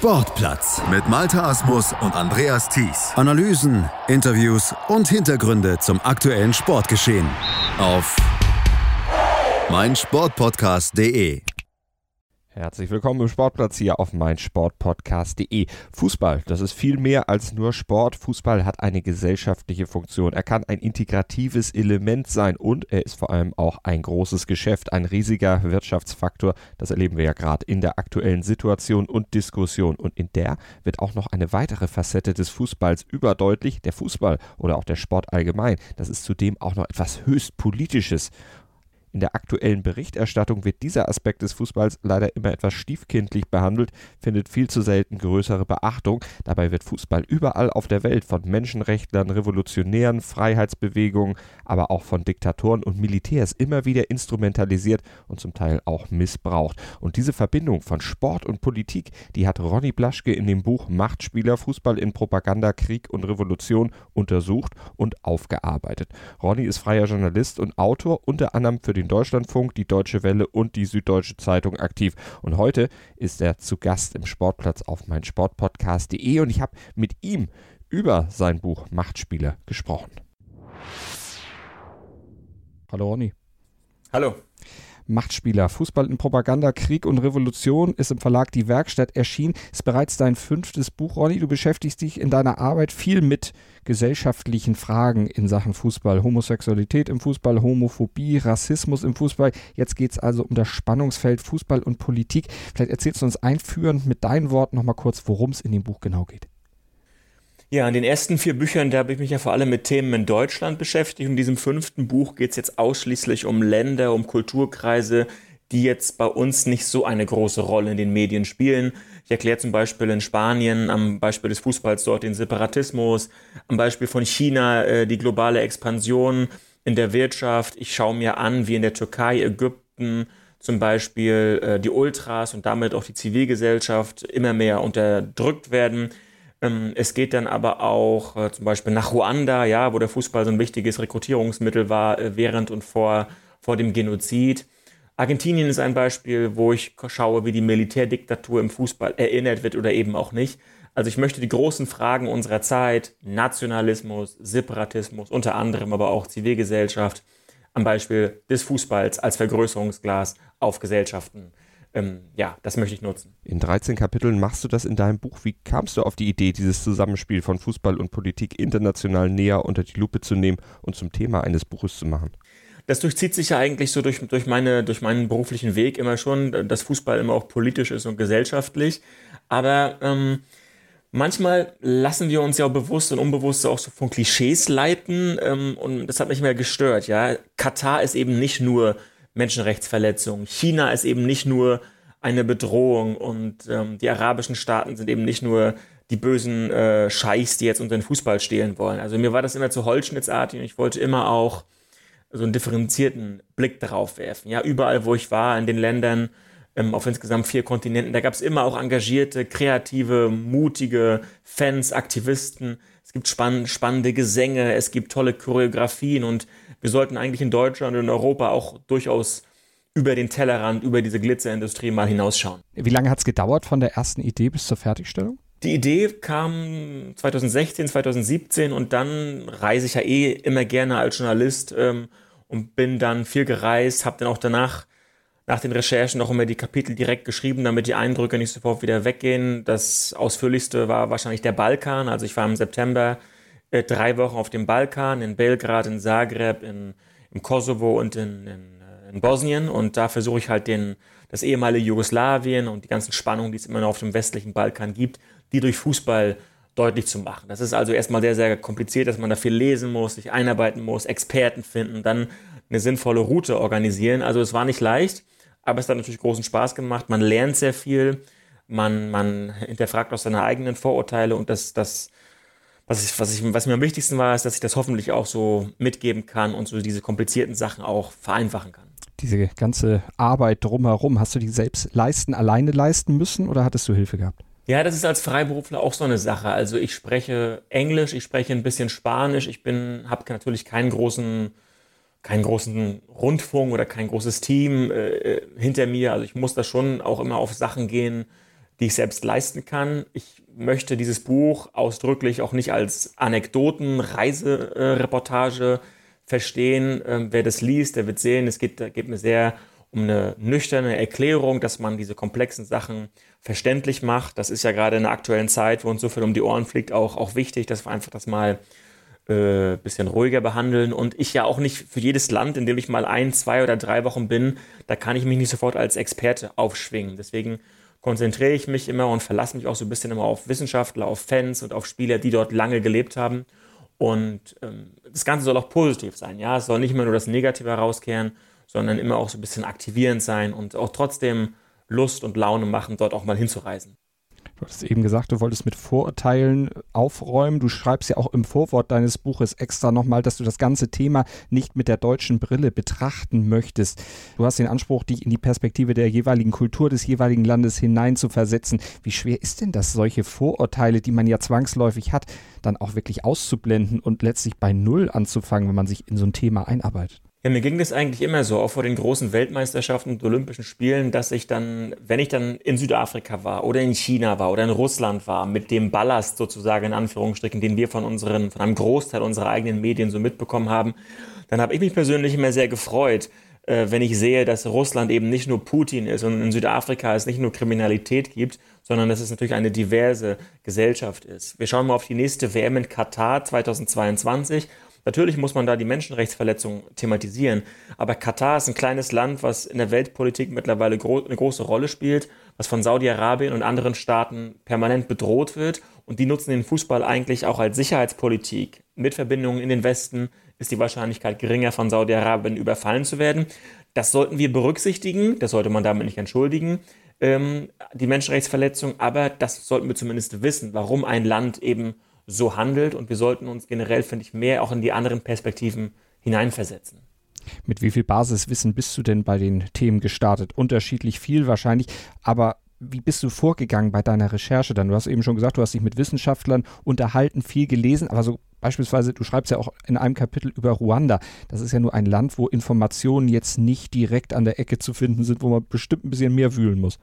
Sportplatz mit Malta Asmus und Andreas Thies. Analysen, Interviews und Hintergründe zum aktuellen Sportgeschehen auf meinsportpodcast.de. Herzlich willkommen im Sportplatz hier auf meinsportpodcast.de. Fußball, das ist viel mehr als nur Sport. Fußball hat eine gesellschaftliche Funktion. Er kann ein integratives Element sein und er ist vor allem auch ein großes Geschäft, ein riesiger Wirtschaftsfaktor. Das erleben wir ja gerade in der aktuellen Situation und Diskussion. Und in der wird auch noch eine weitere Facette des Fußballs überdeutlich. Der Fußball oder auch der Sport allgemein, das ist zudem auch noch etwas höchst Politisches. In der aktuellen Berichterstattung wird dieser Aspekt des Fußballs leider immer etwas stiefkindlich behandelt, findet viel zu selten größere Beachtung. Dabei wird Fußball überall auf der Welt von Menschenrechtlern, Revolutionären, Freiheitsbewegungen, aber auch von Diktatoren und Militärs immer wieder instrumentalisiert und zum Teil auch missbraucht. Und diese Verbindung von Sport und Politik, die hat Ronny Blaschke in dem Buch Machtspieler Fußball in Propaganda, Krieg und Revolution untersucht und aufgearbeitet. Ronny ist freier Journalist und Autor unter anderem für den den Deutschlandfunk, die Deutsche Welle und die Süddeutsche Zeitung aktiv. Und heute ist er zu Gast im Sportplatz auf meinsportpodcast.de und ich habe mit ihm über sein Buch Machtspieler gesprochen. Hallo Ronny. Hallo. Machtspieler, Fußball in Propaganda, Krieg und Revolution ist im Verlag Die Werkstatt erschienen. Ist bereits dein fünftes Buch, Ronny. Du beschäftigst dich in deiner Arbeit viel mit gesellschaftlichen Fragen in Sachen Fußball. Homosexualität im Fußball, Homophobie, Rassismus im Fußball. Jetzt geht es also um das Spannungsfeld Fußball und Politik. Vielleicht erzählst du uns einführend mit deinen Worten nochmal kurz, worum es in dem Buch genau geht. Ja, in den ersten vier Büchern, da habe ich mich ja vor allem mit Themen in Deutschland beschäftigt. In diesem fünften Buch geht es jetzt ausschließlich um Länder, um Kulturkreise, die jetzt bei uns nicht so eine große Rolle in den Medien spielen. Ich erkläre zum Beispiel in Spanien am Beispiel des Fußballs dort den Separatismus, am Beispiel von China äh, die globale Expansion in der Wirtschaft. Ich schaue mir an, wie in der Türkei, Ägypten zum Beispiel äh, die Ultras und damit auch die Zivilgesellschaft immer mehr unterdrückt werden. Ähm, es geht dann aber auch äh, zum Beispiel nach Ruanda, ja, wo der Fußball so ein wichtiges Rekrutierungsmittel war äh, während und vor, vor dem Genozid. Argentinien ist ein Beispiel, wo ich schaue, wie die Militärdiktatur im Fußball erinnert wird oder eben auch nicht. Also ich möchte die großen Fragen unserer Zeit, Nationalismus, Separatismus, unter anderem aber auch Zivilgesellschaft, am Beispiel des Fußballs als Vergrößerungsglas auf Gesellschaften ähm, ja, das möchte ich nutzen. In 13 Kapiteln machst du das in deinem Buch. Wie kamst du auf die Idee, dieses Zusammenspiel von Fußball und Politik international näher unter die Lupe zu nehmen und zum Thema eines Buches zu machen? Das durchzieht sich ja eigentlich so durch, durch, meine, durch meinen beruflichen Weg immer schon, dass Fußball immer auch politisch ist und gesellschaftlich. Aber ähm, manchmal lassen wir uns ja auch bewusst und unbewusst auch so von Klischees leiten ähm, und das hat mich immer gestört. Ja, Katar ist eben nicht nur Menschenrechtsverletzungen. China ist eben nicht nur eine Bedrohung und ähm, die arabischen Staaten sind eben nicht nur die bösen äh, Scheichs, die jetzt unter den Fußball stehlen wollen. Also mir war das immer zu holzschnittsartig und ich wollte immer auch so einen differenzierten Blick darauf werfen. Ja, überall, wo ich war, in den Ländern, ähm, auf insgesamt vier Kontinenten, da gab es immer auch engagierte, kreative, mutige Fans, Aktivisten. Es gibt spann spannende Gesänge, es gibt tolle Choreografien und wir sollten eigentlich in Deutschland und in Europa auch durchaus über den Tellerrand, über diese Glitzerindustrie mal hinausschauen. Wie lange hat es gedauert von der ersten Idee bis zur Fertigstellung? Die Idee kam 2016, 2017 und dann reise ich ja eh immer gerne als Journalist ähm, und bin dann viel gereist, habe dann auch danach nach den Recherchen noch immer die Kapitel direkt geschrieben, damit die Eindrücke nicht sofort wieder weggehen. Das ausführlichste war wahrscheinlich der Balkan. Also ich war im September äh, drei Wochen auf dem Balkan, in Belgrad, in Zagreb, in, im Kosovo und in, in, äh, in Bosnien. Und da versuche ich halt den, das ehemalige Jugoslawien und die ganzen Spannungen, die es immer noch auf dem westlichen Balkan gibt, die durch Fußball deutlich zu machen. Das ist also erstmal sehr, sehr kompliziert, dass man da viel lesen muss, sich einarbeiten muss, Experten finden, dann eine sinnvolle Route organisieren. Also es war nicht leicht, aber es hat natürlich großen Spaß gemacht. Man lernt sehr viel, man, man hinterfragt auch seine eigenen Vorurteile und das, das was, ich, was, ich, was mir am wichtigsten war, ist, dass ich das hoffentlich auch so mitgeben kann und so diese komplizierten Sachen auch vereinfachen kann. Diese ganze Arbeit drumherum, hast du die selbst leisten, alleine leisten müssen oder hattest du Hilfe gehabt? Ja, das ist als Freiberufler auch so eine Sache. Also ich spreche Englisch, ich spreche ein bisschen Spanisch, ich bin, habe natürlich keinen großen, keinen großen Rundfunk oder kein großes Team äh, hinter mir. Also ich muss da schon auch immer auf Sachen gehen, die ich selbst leisten kann. Ich möchte dieses Buch ausdrücklich auch nicht als Anekdoten, Reisereportage verstehen. Ähm, wer das liest, der wird sehen, es geht, geht mir sehr um eine nüchterne Erklärung, dass man diese komplexen Sachen verständlich macht. Das ist ja gerade in der aktuellen Zeit, wo uns so viel um die Ohren fliegt, auch, auch wichtig, dass wir einfach das mal äh, bisschen ruhiger behandeln. Und ich ja auch nicht für jedes Land, in dem ich mal ein, zwei oder drei Wochen bin, da kann ich mich nicht sofort als Experte aufschwingen. Deswegen konzentriere ich mich immer und verlasse mich auch so ein bisschen immer auf Wissenschaftler, auf Fans und auf Spieler, die dort lange gelebt haben. Und ähm, das Ganze soll auch positiv sein. Ja, es soll nicht immer nur das Negative herauskehren, sondern immer auch so ein bisschen aktivierend sein und auch trotzdem Lust und Laune machen, dort auch mal hinzureisen. Du hast eben gesagt, du wolltest mit Vorurteilen aufräumen. Du schreibst ja auch im Vorwort deines Buches extra nochmal, dass du das ganze Thema nicht mit der deutschen Brille betrachten möchtest. Du hast den Anspruch, dich in die Perspektive der jeweiligen Kultur des jeweiligen Landes hinein zu versetzen. Wie schwer ist denn das, solche Vorurteile, die man ja zwangsläufig hat, dann auch wirklich auszublenden und letztlich bei Null anzufangen, wenn man sich in so ein Thema einarbeitet? Ja, mir ging das eigentlich immer so, auch vor den großen Weltmeisterschaften und Olympischen Spielen, dass ich dann, wenn ich dann in Südafrika war oder in China war oder in Russland war, mit dem Ballast sozusagen in Anführungsstrichen, den wir von unseren, von einem Großteil unserer eigenen Medien so mitbekommen haben, dann habe ich mich persönlich immer sehr gefreut, äh, wenn ich sehe, dass Russland eben nicht nur Putin ist und in Südafrika es nicht nur Kriminalität gibt, sondern dass es natürlich eine diverse Gesellschaft ist. Wir schauen mal auf die nächste WM in Katar 2022 Natürlich muss man da die Menschenrechtsverletzungen thematisieren, aber Katar ist ein kleines Land, was in der Weltpolitik mittlerweile gro eine große Rolle spielt, was von Saudi-Arabien und anderen Staaten permanent bedroht wird und die nutzen den Fußball eigentlich auch als Sicherheitspolitik. Mit Verbindungen in den Westen ist die Wahrscheinlichkeit geringer, von Saudi-Arabien überfallen zu werden. Das sollten wir berücksichtigen, das sollte man damit nicht entschuldigen, ähm, die Menschenrechtsverletzung, aber das sollten wir zumindest wissen, warum ein Land eben so handelt und wir sollten uns generell, finde ich, mehr auch in die anderen Perspektiven hineinversetzen. Mit wie viel Basiswissen bist du denn bei den Themen gestartet? Unterschiedlich viel wahrscheinlich, aber wie bist du vorgegangen bei deiner Recherche dann? Du hast eben schon gesagt, du hast dich mit Wissenschaftlern unterhalten, viel gelesen, aber so beispielsweise, du schreibst ja auch in einem Kapitel über Ruanda. Das ist ja nur ein Land, wo Informationen jetzt nicht direkt an der Ecke zu finden sind, wo man bestimmt ein bisschen mehr wühlen muss.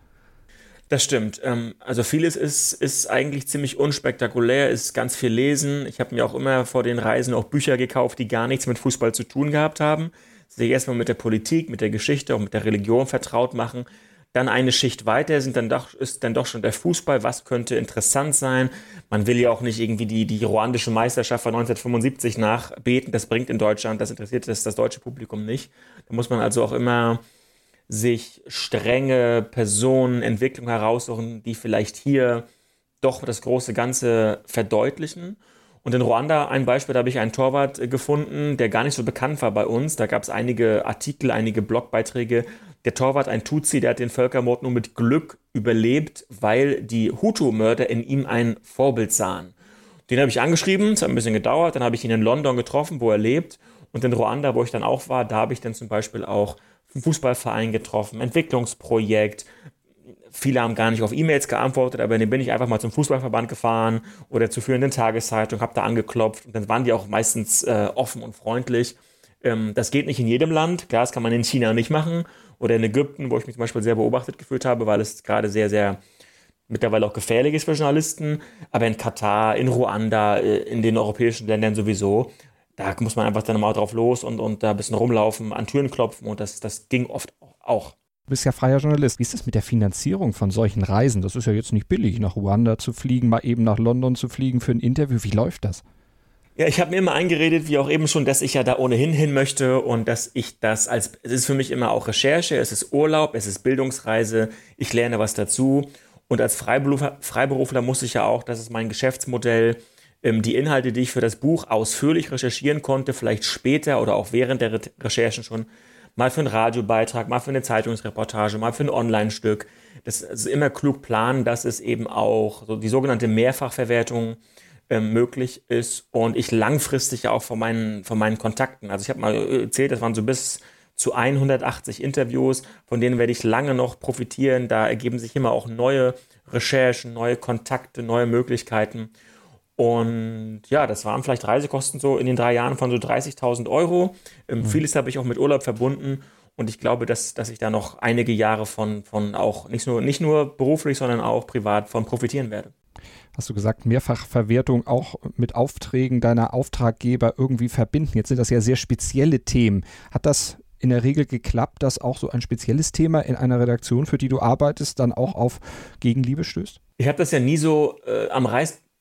Das stimmt. Ähm, also vieles ist, ist eigentlich ziemlich unspektakulär, ist ganz viel lesen. Ich habe mir auch immer vor den Reisen auch Bücher gekauft, die gar nichts mit Fußball zu tun gehabt haben. Sich erstmal mit der Politik, mit der Geschichte und mit der Religion vertraut machen. Dann eine Schicht weiter sind dann doch, ist dann doch schon der Fußball. Was könnte interessant sein? Man will ja auch nicht irgendwie die, die ruandische Meisterschaft von 1975 nachbeten. Das bringt in Deutschland, das interessiert das, das deutsche Publikum nicht. Da muss man also auch immer sich strenge Personen, Entwicklungen heraussuchen, die vielleicht hier doch das große Ganze verdeutlichen. Und in Ruanda ein Beispiel, da habe ich einen Torwart äh, gefunden, der gar nicht so bekannt war bei uns. Da gab es einige Artikel, einige Blogbeiträge. Der Torwart, ein Tutsi, der hat den Völkermord nur mit Glück überlebt, weil die Hutu-Mörder in ihm ein Vorbild sahen. Den habe ich angeschrieben, es hat ein bisschen gedauert, dann habe ich ihn in London getroffen, wo er lebt. Und in Ruanda, wo ich dann auch war, da habe ich dann zum Beispiel auch Fußballverein getroffen, Entwicklungsprojekt. Viele haben gar nicht auf E-Mails geantwortet, aber dann bin ich einfach mal zum Fußballverband gefahren oder zur führenden Tageszeitung, habe da angeklopft und dann waren die auch meistens äh, offen und freundlich. Ähm, das geht nicht in jedem Land, klar, das kann man in China nicht machen oder in Ägypten, wo ich mich zum Beispiel sehr beobachtet gefühlt habe, weil es gerade sehr, sehr mittlerweile auch gefährlich ist für Journalisten, aber in Katar, in Ruanda, äh, in den europäischen Ländern sowieso, da muss man einfach dann mal drauf los und, und da ein bisschen rumlaufen, an Türen klopfen und das, das ging oft auch. Du bist ja freier Journalist. Wie ist es mit der Finanzierung von solchen Reisen? Das ist ja jetzt nicht billig, nach Ruanda zu fliegen, mal eben nach London zu fliegen für ein Interview. Wie läuft das? Ja, ich habe mir immer eingeredet, wie auch eben schon, dass ich ja da ohnehin hin möchte und dass ich das als, es ist für mich immer auch Recherche, es ist Urlaub, es ist Bildungsreise, ich lerne was dazu. Und als Freiberufler, Freiberufler muss ich ja auch, das ist mein Geschäftsmodell, die Inhalte, die ich für das Buch ausführlich recherchieren konnte, vielleicht später oder auch während der Re Recherchen schon, mal für einen Radiobeitrag, mal für eine Zeitungsreportage, mal für ein Online-Stück. Das ist immer klug planen, dass es eben auch so die sogenannte Mehrfachverwertung äh, möglich ist und ich langfristig auch von meinen, von meinen Kontakten, also ich habe mal erzählt, das waren so bis zu 180 Interviews, von denen werde ich lange noch profitieren. Da ergeben sich immer auch neue Recherchen, neue Kontakte, neue Möglichkeiten. Und ja, das waren vielleicht Reisekosten so in den drei Jahren von so 30.000 Euro. Ähm, mhm. Vieles habe ich auch mit Urlaub verbunden. Und ich glaube, dass, dass ich da noch einige Jahre von, von auch nicht nur, nicht nur beruflich, sondern auch privat von profitieren werde. Hast du gesagt, Mehrfachverwertung auch mit Aufträgen deiner Auftraggeber irgendwie verbinden. Jetzt sind das ja sehr spezielle Themen. Hat das in der Regel geklappt, dass auch so ein spezielles Thema in einer Redaktion, für die du arbeitest, dann auch auf Gegenliebe stößt? Ich habe das ja nie so äh, am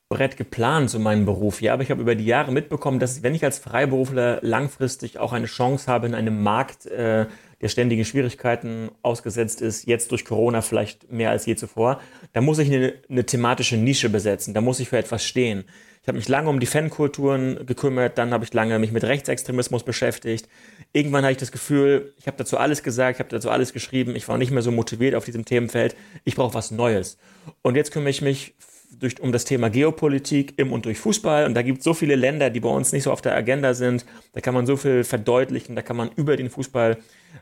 Reißbrett geplant, so meinen Beruf. Ja, aber ich habe über die Jahre mitbekommen, dass wenn ich als Freiberufler langfristig auch eine Chance habe in einem Markt, äh, der ständigen Schwierigkeiten ausgesetzt ist, jetzt durch Corona vielleicht mehr als je zuvor, da muss ich eine, eine thematische Nische besetzen, da muss ich für etwas stehen. Ich habe mich lange um die Fankulturen gekümmert, dann habe ich lange mich mit Rechtsextremismus beschäftigt. Irgendwann hatte ich das Gefühl, ich habe dazu alles gesagt, ich habe dazu alles geschrieben, ich war nicht mehr so motiviert auf diesem Themenfeld, ich brauche was Neues. Und jetzt kümmere ich mich durch, um das Thema Geopolitik im und durch Fußball. Und da gibt es so viele Länder, die bei uns nicht so auf der Agenda sind. Da kann man so viel verdeutlichen, da kann man über den Fußball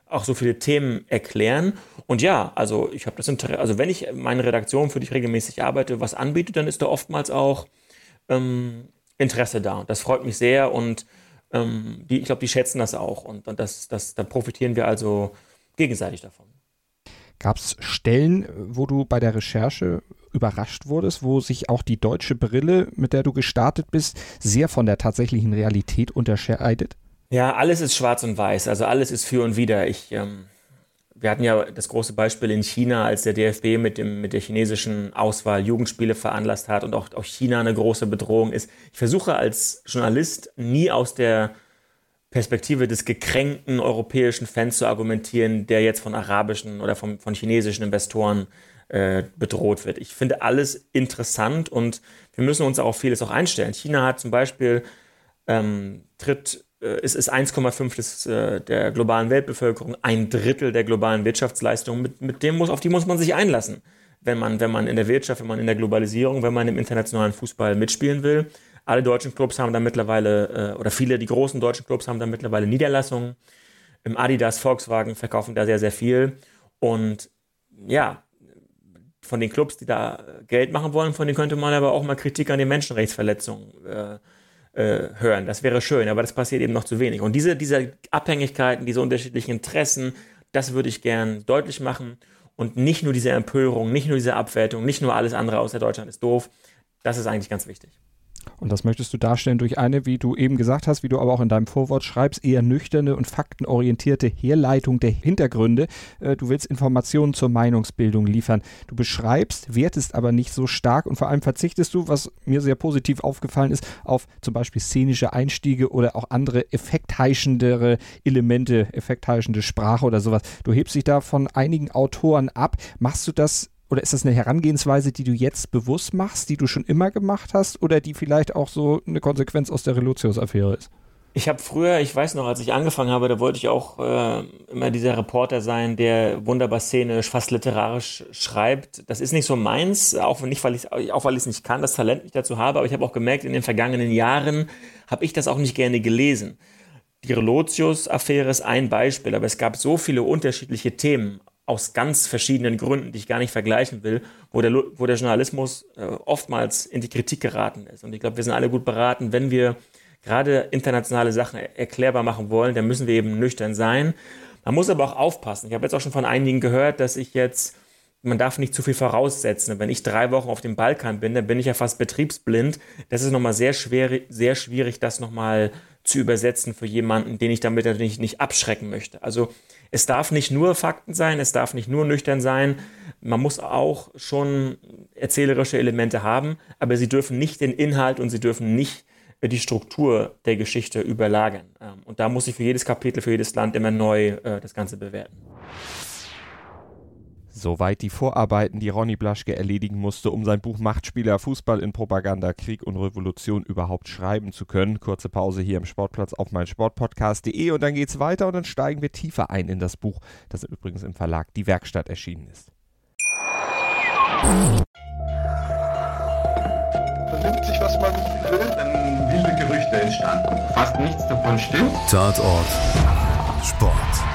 auch so viele Themen erklären. Und ja, also ich habe das Interesse, also wenn ich meine Redaktion, für die ich regelmäßig arbeite, was anbiete, dann ist da oftmals auch ähm, Interesse da. Und das freut mich sehr und ähm, die, ich glaube, die schätzen das auch. Und, und das, das, da profitieren wir also gegenseitig davon. Gab es Stellen, wo du bei der Recherche überrascht wurdest, wo sich auch die deutsche Brille, mit der du gestartet bist, sehr von der tatsächlichen Realität unterscheidet? Ja, alles ist schwarz und weiß. Also alles ist für und wider. Ich ähm, wir hatten ja das große Beispiel in China, als der DFB mit, dem, mit der chinesischen Auswahl Jugendspiele veranlasst hat und auch, auch China eine große Bedrohung ist. Ich versuche als Journalist nie aus der Perspektive des gekränkten europäischen Fans zu argumentieren, der jetzt von arabischen oder von, von chinesischen Investoren äh, bedroht wird. Ich finde alles interessant und wir müssen uns auch vieles auch einstellen. China hat zum Beispiel ähm, tritt äh, es ist 1,5 äh, der globalen Weltbevölkerung, ein Drittel der globalen Wirtschaftsleistung. Mit, mit dem muss, auf die muss man sich einlassen, wenn man, wenn man in der Wirtschaft, wenn man in der Globalisierung, wenn man im internationalen Fußball mitspielen will. Alle deutschen Clubs haben da mittlerweile, äh, oder viele, die großen deutschen Clubs haben da mittlerweile Niederlassungen. Im Adidas, Volkswagen verkaufen da sehr, sehr viel. Und ja, von den Clubs, die da Geld machen wollen, von denen könnte man aber auch mal Kritik an den Menschenrechtsverletzungen äh, äh, hören. Das wäre schön, aber das passiert eben noch zu wenig. Und diese, diese Abhängigkeiten, diese unterschiedlichen Interessen, das würde ich gern deutlich machen. Und nicht nur diese Empörung, nicht nur diese Abwertung, nicht nur alles andere außer Deutschland ist doof. Das ist eigentlich ganz wichtig. Und das möchtest du darstellen durch eine, wie du eben gesagt hast, wie du aber auch in deinem Vorwort schreibst, eher nüchterne und faktenorientierte Herleitung der Hintergründe. Äh, du willst Informationen zur Meinungsbildung liefern. Du beschreibst, wertest aber nicht so stark und vor allem verzichtest du, was mir sehr positiv aufgefallen ist, auf zum Beispiel szenische Einstiege oder auch andere effektheischendere Elemente, effektheischende Sprache oder sowas. Du hebst dich da von einigen Autoren ab. Machst du das oder ist das eine Herangehensweise, die du jetzt bewusst machst, die du schon immer gemacht hast oder die vielleicht auch so eine Konsequenz aus der Reluzius-Affäre ist? Ich habe früher, ich weiß noch, als ich angefangen habe, da wollte ich auch äh, immer dieser Reporter sein, der wunderbar szenisch, fast literarisch schreibt. Das ist nicht so meins, auch nicht, weil ich auch weil ich es nicht kann, das Talent nicht dazu habe, aber ich habe auch gemerkt, in den vergangenen Jahren habe ich das auch nicht gerne gelesen. Die Relotius-Affäre ist ein Beispiel, aber es gab so viele unterschiedliche Themen, aus ganz verschiedenen Gründen, die ich gar nicht vergleichen will, wo der, wo der Journalismus äh, oftmals in die Kritik geraten ist. Und ich glaube, wir sind alle gut beraten, wenn wir gerade internationale Sachen erklärbar machen wollen, dann müssen wir eben nüchtern sein. Man muss aber auch aufpassen. Ich habe jetzt auch schon von einigen gehört, dass ich jetzt, man darf nicht zu viel voraussetzen. Wenn ich drei Wochen auf dem Balkan bin, dann bin ich ja fast betriebsblind. Das ist nochmal sehr schwer, sehr schwierig, das nochmal zu übersetzen für jemanden, den ich damit natürlich nicht abschrecken möchte. Also es darf nicht nur Fakten sein, es darf nicht nur nüchtern sein. Man muss auch schon erzählerische Elemente haben, aber sie dürfen nicht den Inhalt und sie dürfen nicht die Struktur der Geschichte überlagern. Ähm, und da muss ich für jedes Kapitel, für jedes Land immer neu äh, das Ganze bewerten. Soweit die Vorarbeiten, die Ronny Blaschke erledigen musste, um sein Buch Machtspieler, Fußball in Propaganda, Krieg und Revolution überhaupt schreiben zu können. Kurze Pause hier im Sportplatz auf meinsportpodcast.de und dann geht's weiter und dann steigen wir tiefer ein in das Buch, das übrigens im Verlag Die Werkstatt erschienen ist. Vernimmt sich, was man will, dann wilde Gerüchte entstanden. Fast nichts davon stimmt. Tatort. Sport.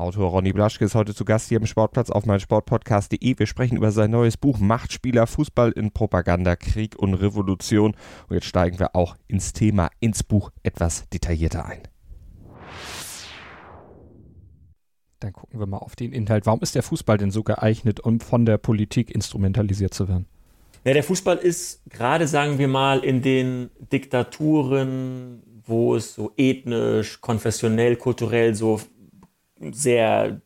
Autor Ronny Blaschke ist heute zu Gast hier im Sportplatz auf meinsportpodcast.de. Wir sprechen über sein neues Buch Machtspieler, Fußball in Propaganda, Krieg und Revolution. Und jetzt steigen wir auch ins Thema, ins Buch etwas detaillierter ein. Dann gucken wir mal auf den Inhalt. Warum ist der Fußball denn so geeignet, um von der Politik instrumentalisiert zu werden? Ja, der Fußball ist gerade, sagen wir mal, in den Diktaturen, wo es so ethnisch, konfessionell, kulturell so sehr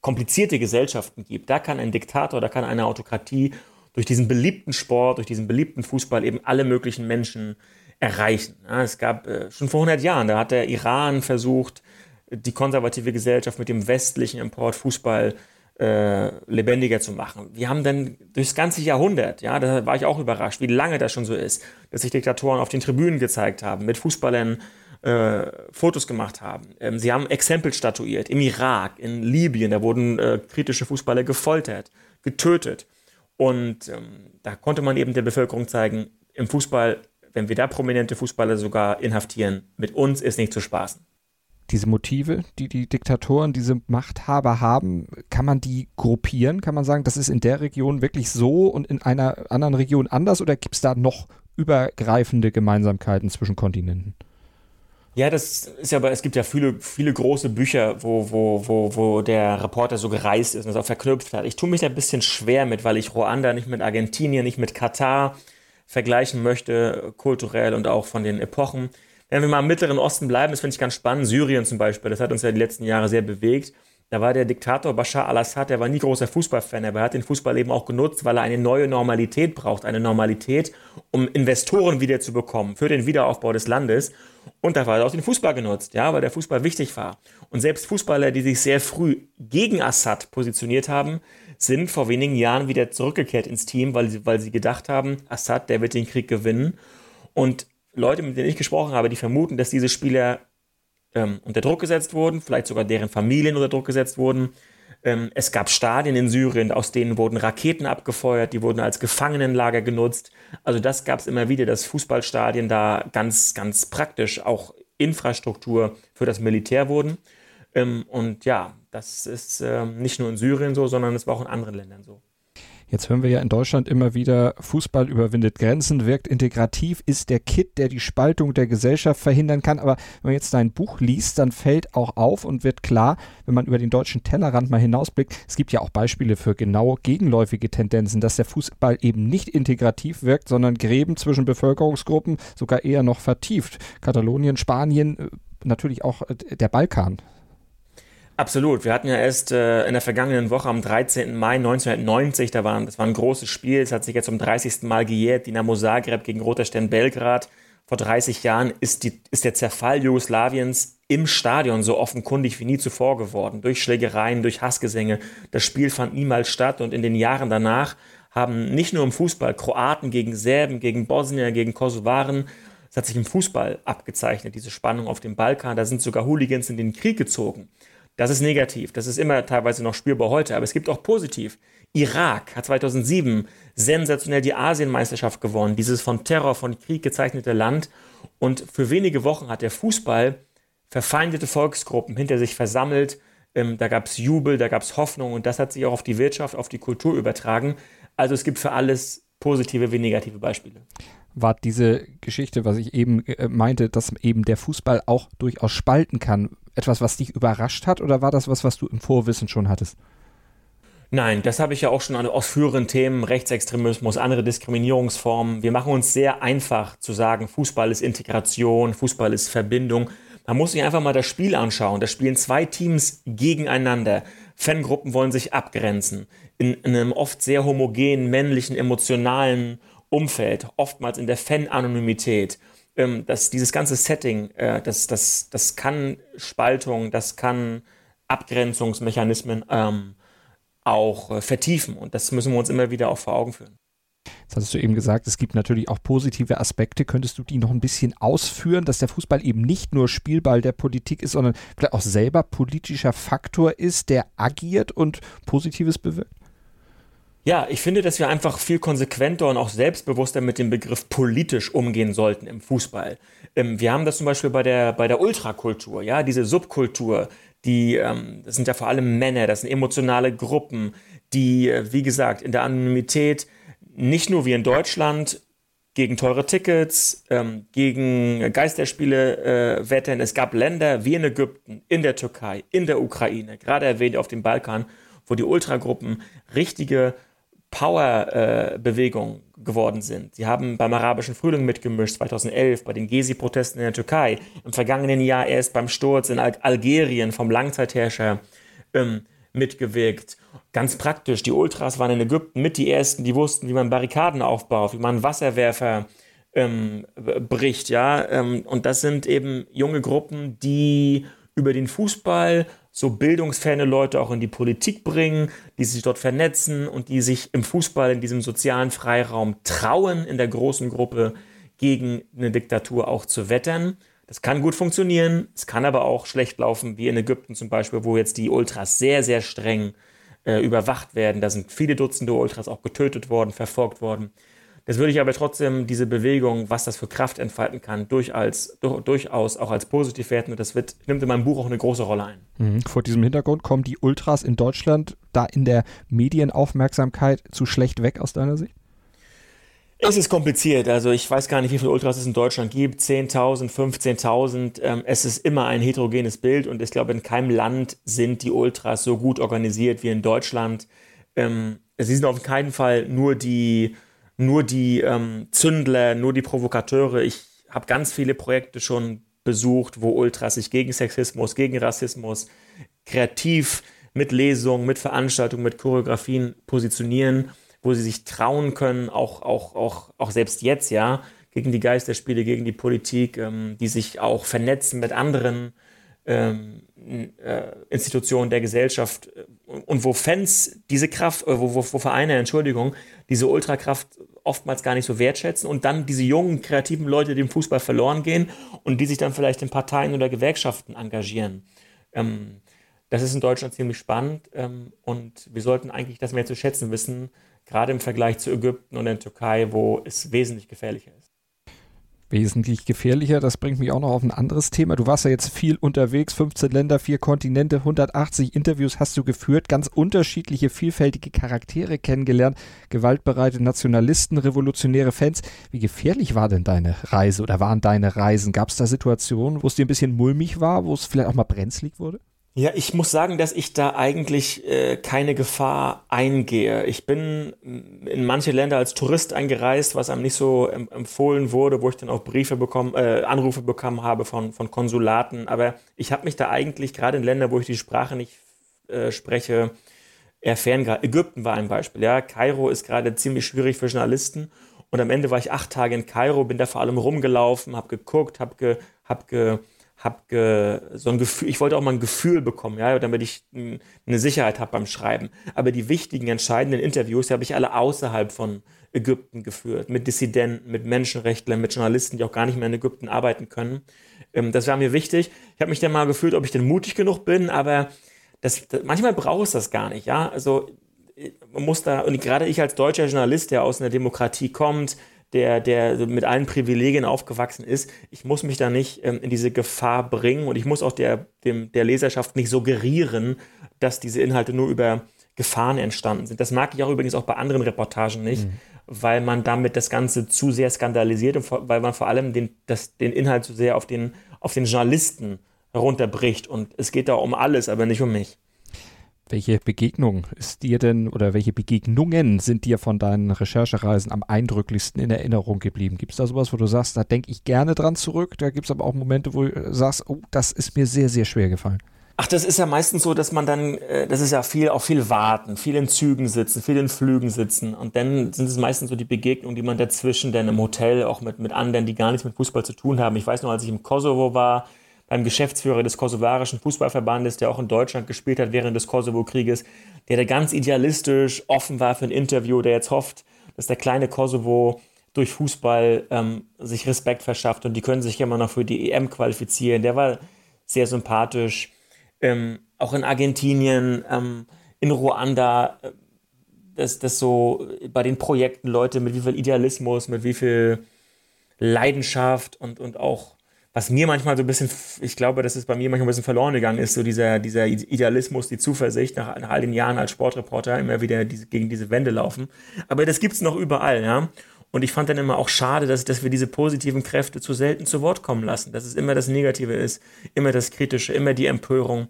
komplizierte Gesellschaften gibt. Da kann ein Diktator, da kann eine Autokratie durch diesen beliebten Sport, durch diesen beliebten Fußball eben alle möglichen Menschen erreichen. Es gab äh, schon vor 100 Jahren, da hat der Iran versucht, die konservative Gesellschaft mit dem westlichen Import Fußball äh, lebendiger zu machen. Wir haben dann durchs ganze Jahrhundert, ja, da war ich auch überrascht, wie lange das schon so ist, dass sich Diktatoren auf den Tribünen gezeigt haben, mit Fußballern äh, Fotos gemacht haben. Ähm, sie haben Exempel statuiert im Irak, in Libyen, da wurden äh, kritische Fußballer gefoltert, getötet. Und ähm, da konnte man eben der Bevölkerung zeigen, im Fußball, wenn wir da prominente Fußballer sogar inhaftieren, mit uns ist nicht zu spaßen diese Motive, die die Diktatoren, diese Machthaber haben, kann man die gruppieren? Kann man sagen, das ist in der Region wirklich so und in einer anderen Region anders oder gibt es da noch übergreifende Gemeinsamkeiten zwischen Kontinenten? Ja, das ist ja, aber es gibt ja viele, viele große Bücher, wo, wo, wo, wo der Reporter so gereist ist und das auch verknüpft hat. Ich tue mich da ein bisschen schwer mit, weil ich Ruanda nicht mit Argentinien, nicht mit Katar vergleichen möchte, kulturell und auch von den Epochen. Wenn wir mal im Mittleren Osten bleiben, das finde ich ganz spannend, Syrien zum Beispiel, das hat uns ja die letzten Jahre sehr bewegt. Da war der Diktator Bashar al-Assad, der war nie großer Fußballfan, aber er hat den Fußball eben auch genutzt, weil er eine neue Normalität braucht, eine Normalität, um Investoren wieder zu bekommen für den Wiederaufbau des Landes. Und da war er auch den Fußball genutzt, ja, weil der Fußball wichtig war. Und selbst Fußballer, die sich sehr früh gegen Assad positioniert haben, sind vor wenigen Jahren wieder zurückgekehrt ins Team, weil sie, weil sie gedacht haben, Assad, der wird den Krieg gewinnen. Und Leute, mit denen ich gesprochen habe, die vermuten, dass diese Spieler ähm, unter Druck gesetzt wurden, vielleicht sogar deren Familien unter Druck gesetzt wurden. Ähm, es gab Stadien in Syrien, aus denen wurden Raketen abgefeuert, die wurden als Gefangenenlager genutzt. Also das gab es immer wieder, dass Fußballstadien da ganz, ganz praktisch auch Infrastruktur für das Militär wurden. Ähm, und ja, das ist ähm, nicht nur in Syrien so, sondern es war auch in anderen Ländern so. Jetzt hören wir ja in Deutschland immer wieder, Fußball überwindet Grenzen, wirkt integrativ, ist der Kit, der die Spaltung der Gesellschaft verhindern kann. Aber wenn man jetzt dein Buch liest, dann fällt auch auf und wird klar, wenn man über den deutschen Tellerrand mal hinausblickt, es gibt ja auch Beispiele für genau gegenläufige Tendenzen, dass der Fußball eben nicht integrativ wirkt, sondern Gräben zwischen Bevölkerungsgruppen sogar eher noch vertieft. Katalonien, Spanien, äh, natürlich auch äh, der Balkan. Absolut. Wir hatten ja erst äh, in der vergangenen Woche am 13. Mai 1990, da war, das war ein großes Spiel, es hat sich jetzt zum 30. Mal gejährt, Dinamo Zagreb gegen Roter Stern Belgrad. Vor 30 Jahren ist, die, ist der Zerfall Jugoslawiens im Stadion so offenkundig wie nie zuvor geworden. Durch Schlägereien, durch Hassgesänge. Das Spiel fand niemals statt und in den Jahren danach haben nicht nur im Fußball Kroaten gegen Serben, gegen Bosnier, gegen Kosovaren, es hat sich im Fußball abgezeichnet, diese Spannung auf dem Balkan. Da sind sogar Hooligans in den Krieg gezogen. Das ist negativ. Das ist immer teilweise noch spürbar heute. Aber es gibt auch positiv. Irak hat 2007 sensationell die Asienmeisterschaft gewonnen. Dieses von Terror, von Krieg gezeichnete Land. Und für wenige Wochen hat der Fußball verfeindete Volksgruppen hinter sich versammelt. Ähm, da gab es Jubel, da gab es Hoffnung. Und das hat sich auch auf die Wirtschaft, auf die Kultur übertragen. Also es gibt für alles positive wie negative Beispiele war diese Geschichte, was ich eben äh, meinte, dass eben der Fußball auch durchaus spalten kann, etwas, was dich überrascht hat oder war das was, was du im Vorwissen schon hattest? Nein, das habe ich ja auch schon aus früheren Themen, Rechtsextremismus, andere Diskriminierungsformen. Wir machen uns sehr einfach zu sagen, Fußball ist Integration, Fußball ist Verbindung. Man muss sich einfach mal das Spiel anschauen. Da spielen zwei Teams gegeneinander. Fangruppen wollen sich abgrenzen. In, in einem oft sehr homogenen, männlichen, emotionalen Umfeld, oftmals in der Fan-Anonymität ähm, dass dieses ganze Setting, äh, das, das, das kann Spaltung, das kann Abgrenzungsmechanismen ähm, auch äh, vertiefen. Und das müssen wir uns immer wieder auch vor Augen führen. Jetzt hattest du eben gesagt, es gibt natürlich auch positive Aspekte. Könntest du die noch ein bisschen ausführen, dass der Fußball eben nicht nur Spielball der Politik ist, sondern vielleicht auch selber politischer Faktor ist, der agiert und Positives bewirkt? Ja, ich finde, dass wir einfach viel konsequenter und auch selbstbewusster mit dem Begriff politisch umgehen sollten im Fußball. Ähm, wir haben das zum Beispiel bei der, bei der Ultrakultur, ja, diese Subkultur, die, ähm, das sind ja vor allem Männer, das sind emotionale Gruppen, die, äh, wie gesagt, in der Anonymität nicht nur wie in Deutschland gegen teure Tickets, ähm, gegen Geisterspiele äh, wettern. Es gab Länder wie in Ägypten, in der Türkei, in der Ukraine, gerade erwähnt auf dem Balkan, wo die Ultragruppen richtige Power-Bewegung äh, geworden sind. Sie haben beim arabischen Frühling mitgemischt, 2011, bei den Gezi-Protesten in der Türkei, im vergangenen Jahr erst beim Sturz in Al Algerien vom Langzeitherrscher ähm, mitgewirkt. Ganz praktisch, die Ultras waren in Ägypten mit die Ersten, die wussten, wie man Barrikaden aufbaut, wie man Wasserwerfer ähm, bricht, ja. Ähm, und das sind eben junge Gruppen, die über den Fußball so bildungsferne Leute auch in die Politik bringen, die sich dort vernetzen und die sich im Fußball, in diesem sozialen Freiraum trauen, in der großen Gruppe gegen eine Diktatur auch zu wettern. Das kann gut funktionieren, es kann aber auch schlecht laufen, wie in Ägypten zum Beispiel, wo jetzt die Ultras sehr, sehr streng äh, überwacht werden. Da sind viele Dutzende Ultras auch getötet worden, verfolgt worden. Das würde ich aber trotzdem diese Bewegung, was das für Kraft entfalten kann, durchaus, durchaus auch als positiv werten. Und das wird, nimmt in meinem Buch auch eine große Rolle ein. Mhm. Vor diesem Hintergrund kommen die Ultras in Deutschland da in der Medienaufmerksamkeit zu schlecht weg aus deiner Sicht? Es ist kompliziert. Also ich weiß gar nicht, wie viele Ultras es in Deutschland gibt. 10.000, 15.000. Ähm, es ist immer ein heterogenes Bild und ich glaube, in keinem Land sind die Ultras so gut organisiert wie in Deutschland. Ähm, sie sind auf keinen Fall nur die nur die ähm, Zündler, nur die Provokateure. Ich habe ganz viele Projekte schon besucht, wo Ultras sich gegen Sexismus, gegen Rassismus kreativ mit Lesungen, mit Veranstaltungen, mit Choreografien positionieren, wo sie sich trauen können, auch, auch, auch, auch selbst jetzt, ja, gegen die Geisterspiele, gegen die Politik, ähm, die sich auch vernetzen mit anderen ähm, äh, Institutionen der Gesellschaft äh, und wo Fans diese Kraft, äh, wo, wo, wo Vereine, Entschuldigung, diese Ultrakraft oftmals gar nicht so wertschätzen und dann diese jungen, kreativen Leute, die im Fußball verloren gehen und die sich dann vielleicht in Parteien oder Gewerkschaften engagieren. Ähm, das ist in Deutschland ziemlich spannend ähm, und wir sollten eigentlich das mehr zu schätzen wissen, gerade im Vergleich zu Ägypten und der Türkei, wo es wesentlich gefährlicher ist wesentlich gefährlicher. Das bringt mich auch noch auf ein anderes Thema. Du warst ja jetzt viel unterwegs, 15 Länder, vier Kontinente, 180 Interviews hast du geführt, ganz unterschiedliche, vielfältige Charaktere kennengelernt, gewaltbereite Nationalisten, revolutionäre Fans. Wie gefährlich war denn deine Reise oder waren deine Reisen? Gab es da Situationen, wo es dir ein bisschen mulmig war, wo es vielleicht auch mal brenzlig wurde? Ja, ich muss sagen, dass ich da eigentlich äh, keine Gefahr eingehe. Ich bin in manche Länder als Tourist eingereist, was einem nicht so empfohlen wurde, wo ich dann auch Briefe bekommen, äh, Anrufe bekommen habe von, von Konsulaten. Aber ich habe mich da eigentlich gerade in Ländern, wo ich die Sprache nicht äh, spreche, eher ferngehalten. Ägypten war ein Beispiel. Ja, Kairo ist gerade ziemlich schwierig für Journalisten. Und am Ende war ich acht Tage in Kairo, bin da vor allem rumgelaufen, habe geguckt, habe ge, hab ge, habe so ein Gefühl, ich wollte auch mal ein Gefühl bekommen, ja, damit ich eine Sicherheit habe beim Schreiben. Aber die wichtigen, entscheidenden Interviews habe ich alle außerhalb von Ägypten geführt, mit Dissidenten, mit Menschenrechtlern, mit Journalisten, die auch gar nicht mehr in Ägypten arbeiten können. Ähm, das war mir wichtig. Ich habe mich dann mal gefühlt, ob ich denn mutig genug bin, aber das, das manchmal braucht es das gar nicht, ja. Also man muss da, und gerade ich als deutscher Journalist, der aus einer Demokratie kommt, der, der mit allen Privilegien aufgewachsen ist. Ich muss mich da nicht ähm, in diese Gefahr bringen und ich muss auch der, dem, der Leserschaft nicht suggerieren, dass diese Inhalte nur über Gefahren entstanden sind. Das mag ich auch übrigens auch bei anderen Reportagen nicht, mhm. weil man damit das Ganze zu sehr skandalisiert und weil man vor allem den, das, den Inhalt zu sehr auf den, auf den Journalisten runterbricht. Und es geht da um alles, aber nicht um mich. Welche Begegnung ist dir denn oder welche Begegnungen sind dir von deinen Recherchereisen am eindrücklichsten in Erinnerung geblieben? Gibt es da sowas, wo du sagst, da denke ich gerne dran zurück? Da gibt es aber auch Momente, wo du sagst, oh, das ist mir sehr, sehr schwer gefallen. Ach, das ist ja meistens so, dass man dann, äh, das ist ja viel, auch viel warten, viel in Zügen sitzen, viel in Flügen sitzen. Und dann sind es meistens so die Begegnungen, die man dazwischen dann im Hotel auch mit, mit anderen, die gar nichts mit Fußball zu tun haben. Ich weiß noch, als ich im Kosovo war, beim Geschäftsführer des kosovarischen Fußballverbandes, der auch in Deutschland gespielt hat während des Kosovo-Krieges, der da ganz idealistisch offen war für ein Interview, der jetzt hofft, dass der kleine Kosovo durch Fußball ähm, sich Respekt verschafft und die können sich immer noch für die EM qualifizieren. Der war sehr sympathisch. Ähm, auch in Argentinien, ähm, in Ruanda, äh, dass, dass so bei den Projekten Leute mit wie viel Idealismus, mit wie viel Leidenschaft und, und auch, was mir manchmal so ein bisschen, ich glaube, dass es bei mir manchmal ein bisschen verloren gegangen ist, so dieser, dieser Idealismus, die Zuversicht nach, nach all den Jahren als Sportreporter immer wieder diese, gegen diese Wände laufen. Aber das gibt es noch überall, ja. Und ich fand dann immer auch schade, dass, dass wir diese positiven Kräfte zu selten zu Wort kommen lassen, dass es immer das Negative ist, immer das Kritische, immer die Empörung.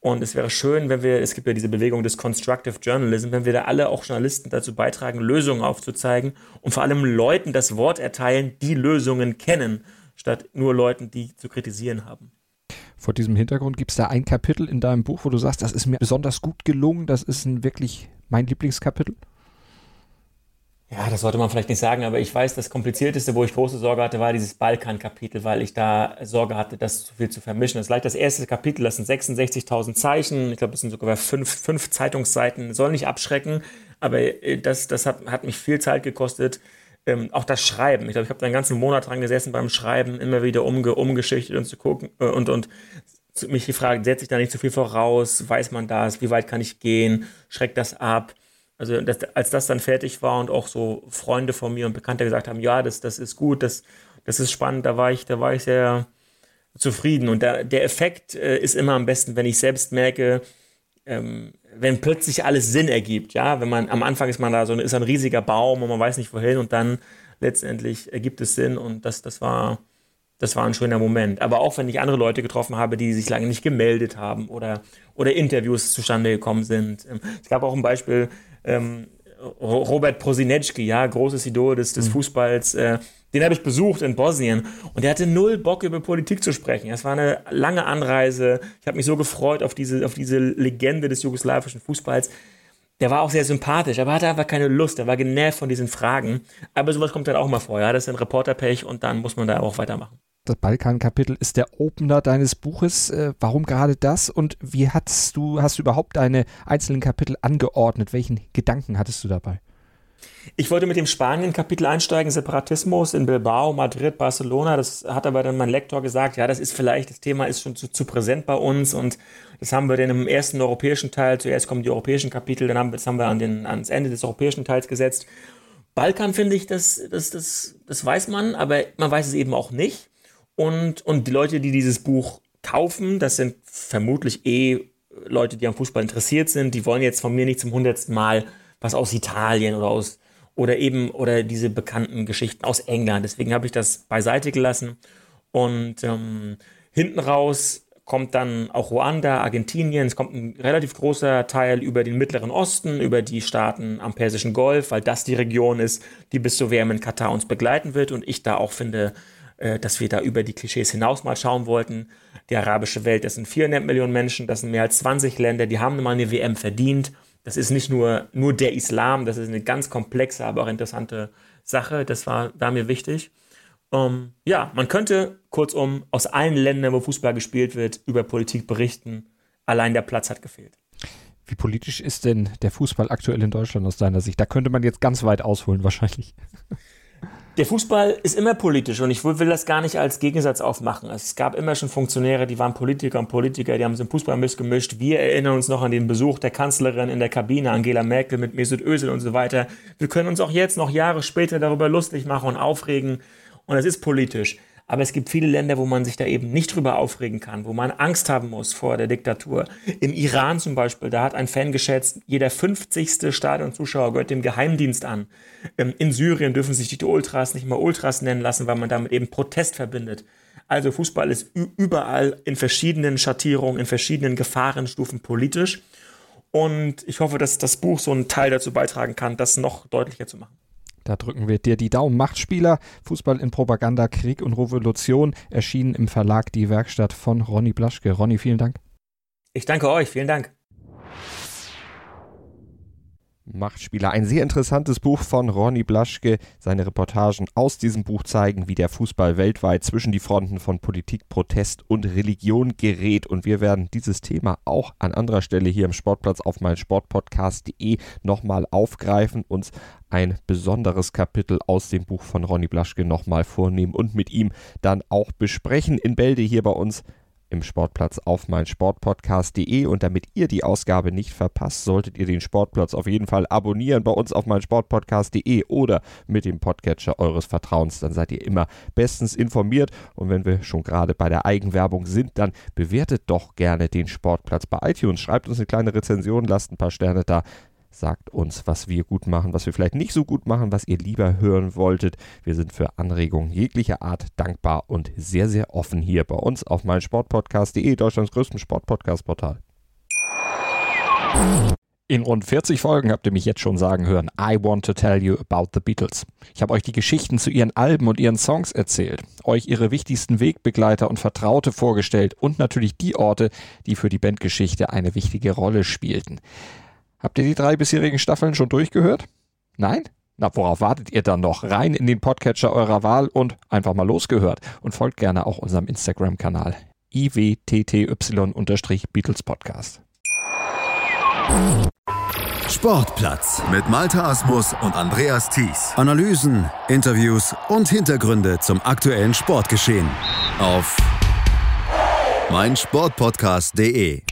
Und es wäre schön, wenn wir, es gibt ja diese Bewegung des Constructive Journalism, wenn wir da alle auch Journalisten dazu beitragen, Lösungen aufzuzeigen und vor allem Leuten das Wort erteilen, die Lösungen kennen, statt nur Leuten, die zu kritisieren haben. Vor diesem Hintergrund gibt es da ein Kapitel in deinem Buch, wo du sagst, das ist mir besonders gut gelungen, das ist ein wirklich mein Lieblingskapitel? ja, das sollte man vielleicht nicht sagen, aber ich weiß, das Komplizierteste, wo ich große Sorge hatte, war dieses Balkan-Kapitel, weil ich da Sorge hatte, das zu viel zu vermischen. Das ist gleich das erste Kapitel, das sind 66.000 Zeichen. Ich glaube, das sind sogar fünf, fünf Zeitungsseiten. Soll nicht abschrecken, aber äh, das, das hat, hat mich viel Zeit gekostet. Ähm, auch das Schreiben. Ich glaube, ich habe da einen ganzen Monat dran gesessen beim Schreiben, immer wieder umge umgeschichtet und zu gucken äh, und, und mich gefragt, setze ich da nicht zu viel voraus? Weiß man das? Wie weit kann ich gehen? Schreckt das ab? Also das, als das dann fertig war und auch so Freunde von mir und Bekannte gesagt haben, ja, das, das ist gut, das, das ist spannend, da war ich, da war ich sehr zufrieden. Und der, der Effekt äh, ist immer am besten, wenn ich selbst merke, ähm, wenn plötzlich alles Sinn ergibt, ja, wenn man am Anfang ist man da so ist ein riesiger Baum und man weiß nicht wohin und dann letztendlich ergibt es Sinn und das, das war, das war ein schöner Moment. Aber auch wenn ich andere Leute getroffen habe, die sich lange nicht gemeldet haben oder, oder Interviews zustande gekommen sind. Ähm, es gab auch ein Beispiel, ähm, Robert Prosinecki, ja, großes Idol des, des mhm. Fußballs, äh, den habe ich besucht in Bosnien und der hatte null Bock über Politik zu sprechen. Es war eine lange Anreise. Ich habe mich so gefreut auf diese, auf diese Legende des jugoslawischen Fußballs. Der war auch sehr sympathisch, aber hatte einfach keine Lust. Er war genervt von diesen Fragen. Aber sowas kommt dann auch mal vor. Ja, das ist ein Reporterpech und dann muss man da auch weitermachen das Balkan-Kapitel ist der Opener deines Buches. Äh, warum gerade das? Und wie hast du, hast du überhaupt deine einzelnen Kapitel angeordnet? Welchen Gedanken hattest du dabei? Ich wollte mit dem Spanien-Kapitel einsteigen, Separatismus in Bilbao, Madrid, Barcelona. Das hat aber dann mein Lektor gesagt, ja, das ist vielleicht, das Thema ist schon zu, zu präsent bei uns und das haben wir dann im ersten europäischen Teil, zuerst kommen die europäischen Kapitel, dann haben, das haben wir an den, ans Ende des europäischen Teils gesetzt. Balkan finde ich, das, das, das, das weiß man, aber man weiß es eben auch nicht. Und, und die Leute, die dieses Buch kaufen, das sind vermutlich eh Leute, die am Fußball interessiert sind, die wollen jetzt von mir nicht zum hundertsten Mal was aus Italien oder aus oder eben oder diese bekannten Geschichten aus England. Deswegen habe ich das beiseite gelassen und ähm, hinten raus kommt dann auch Ruanda, Argentinien. Es kommt ein relativ großer Teil über den Mittleren Osten, über die Staaten am Persischen Golf, weil das die Region ist, die bis zur WM in Katar uns begleiten wird und ich da auch finde, äh, dass wir da über die Klischees hinaus mal schauen wollten. Die arabische Welt, das sind 400 Millionen Menschen, das sind mehr als 20 Länder, die haben mal eine WM verdient. Das ist nicht nur, nur der Islam, das ist eine ganz komplexe, aber auch interessante Sache. Das war, war mir wichtig. Um, ähm, ja, man könnte kurzum aus allen Ländern, wo Fußball gespielt wird, über Politik berichten. Allein der Platz hat gefehlt. Wie politisch ist denn der Fußball aktuell in Deutschland aus deiner Sicht? Da könnte man jetzt ganz weit ausholen wahrscheinlich. Der Fußball ist immer politisch und ich will das gar nicht als Gegensatz aufmachen. Es gab immer schon Funktionäre, die waren Politiker und Politiker, die haben sich im Fußball missgemischt. Wir erinnern uns noch an den Besuch der Kanzlerin in der Kabine, Angela Merkel mit Mesut Özil und so weiter. Wir können uns auch jetzt, noch Jahre später, darüber lustig machen und aufregen. Und es ist politisch. Aber es gibt viele Länder, wo man sich da eben nicht drüber aufregen kann, wo man Angst haben muss vor der Diktatur. Im Iran zum Beispiel, da hat ein Fan geschätzt, jeder 50. Stadionzuschauer gehört dem Geheimdienst an. Ähm, in Syrien dürfen sich die Ultras nicht mal Ultras nennen lassen, weil man damit eben Protest verbindet. Also Fußball ist überall in verschiedenen Schattierungen, in verschiedenen Gefahrenstufen politisch. Und ich hoffe, dass das Buch so einen Teil dazu beitragen kann, das noch deutlicher zu machen. Da drücken wir dir die Daumen. Machtspieler, Fußball in Propaganda, Krieg und Revolution erschienen im Verlag Die Werkstatt von Ronny Blaschke. Ronny, vielen Dank. Ich danke euch, vielen Dank. Machtspieler. Ein sehr interessantes Buch von Ronny Blaschke. Seine Reportagen aus diesem Buch zeigen, wie der Fußball weltweit zwischen die Fronten von Politik, Protest und Religion gerät. Und wir werden dieses Thema auch an anderer Stelle hier im Sportplatz auf meinsportpodcast.de nochmal aufgreifen, uns ein besonderes Kapitel aus dem Buch von Ronny Blaschke nochmal vornehmen und mit ihm dann auch besprechen in Bälde hier bei uns im Sportplatz auf meinsportpodcast.de und damit ihr die Ausgabe nicht verpasst, solltet ihr den Sportplatz auf jeden Fall abonnieren bei uns auf meinsportpodcast.de oder mit dem Podcatcher eures Vertrauens. Dann seid ihr immer bestens informiert und wenn wir schon gerade bei der Eigenwerbung sind, dann bewertet doch gerne den Sportplatz bei iTunes. Schreibt uns eine kleine Rezension, lasst ein paar Sterne da. Sagt uns, was wir gut machen, was wir vielleicht nicht so gut machen, was ihr lieber hören wolltet. Wir sind für Anregungen jeglicher Art dankbar und sehr, sehr offen hier bei uns auf meinsportpodcast.de, Deutschlands größtem Sportpodcast-Portal. In rund 40 Folgen habt ihr mich jetzt schon sagen hören, I want to tell you about the Beatles. Ich habe euch die Geschichten zu ihren Alben und ihren Songs erzählt, euch ihre wichtigsten Wegbegleiter und Vertraute vorgestellt und natürlich die Orte, die für die Bandgeschichte eine wichtige Rolle spielten. Habt ihr die drei bisherigen Staffeln schon durchgehört? Nein? Na, worauf wartet ihr dann noch? Rein in den Podcatcher eurer Wahl und einfach mal losgehört. Und folgt gerne auch unserem Instagram-Kanal iwtty-Beatles Podcast. Sportplatz mit Malta Asmus und Andreas Thies. Analysen, Interviews und Hintergründe zum aktuellen Sportgeschehen auf meinsportpodcast.de.